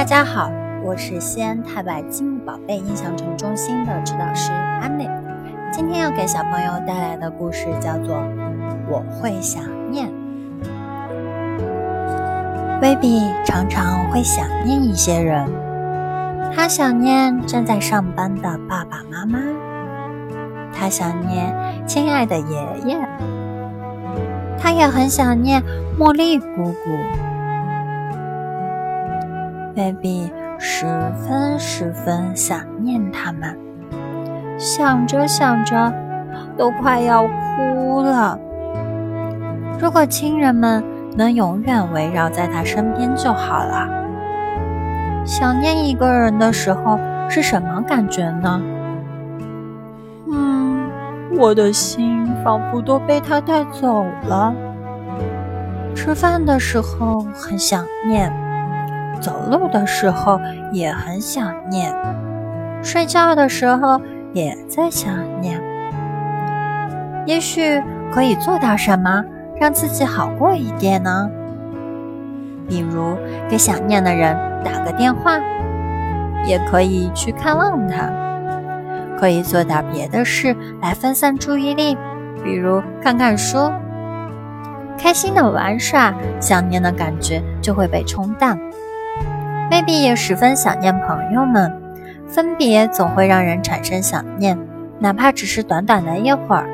大家好，我是西安太白积木宝贝印象城中心的指导师安内。今天要给小朋友带来的故事叫做《我会想念》。威比常常会想念一些人，他想念正在上班的爸爸妈妈，他想念亲爱的爷爷，他也很想念茉莉姑姑。Baby 十分十分想念他们，想着想着，都快要哭了。如果亲人们能永远围绕在他身边就好了。想念一个人的时候是什么感觉呢？嗯，我的心仿佛都被他带走了。吃饭的时候很想念。走路的时候也很想念，睡觉的时候也在想念。也许可以做到什么让自己好过一点呢？比如给想念的人打个电话，也可以去看望他，可以做点别的事来分散注意力，比如看看书，开心的玩耍，想念的感觉就会被冲淡。Baby 也十分想念朋友们，分别总会让人产生想念，哪怕只是短短的一会儿。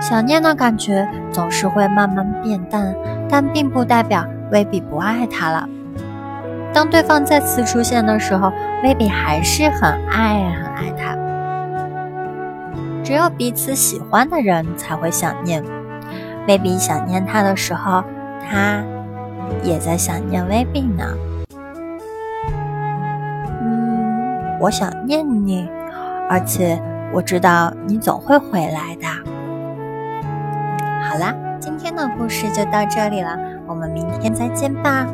想念的感觉总是会慢慢变淡，但并不代表 Baby 不爱他了。当对方再次出现的时候，Baby 还是很爱很爱他。只有彼此喜欢的人才会想念。Baby 想念他的时候，他也在想念 Baby 呢。我想念你，而且我知道你总会回来的。好啦，今天的故事就到这里了，我们明天再见吧。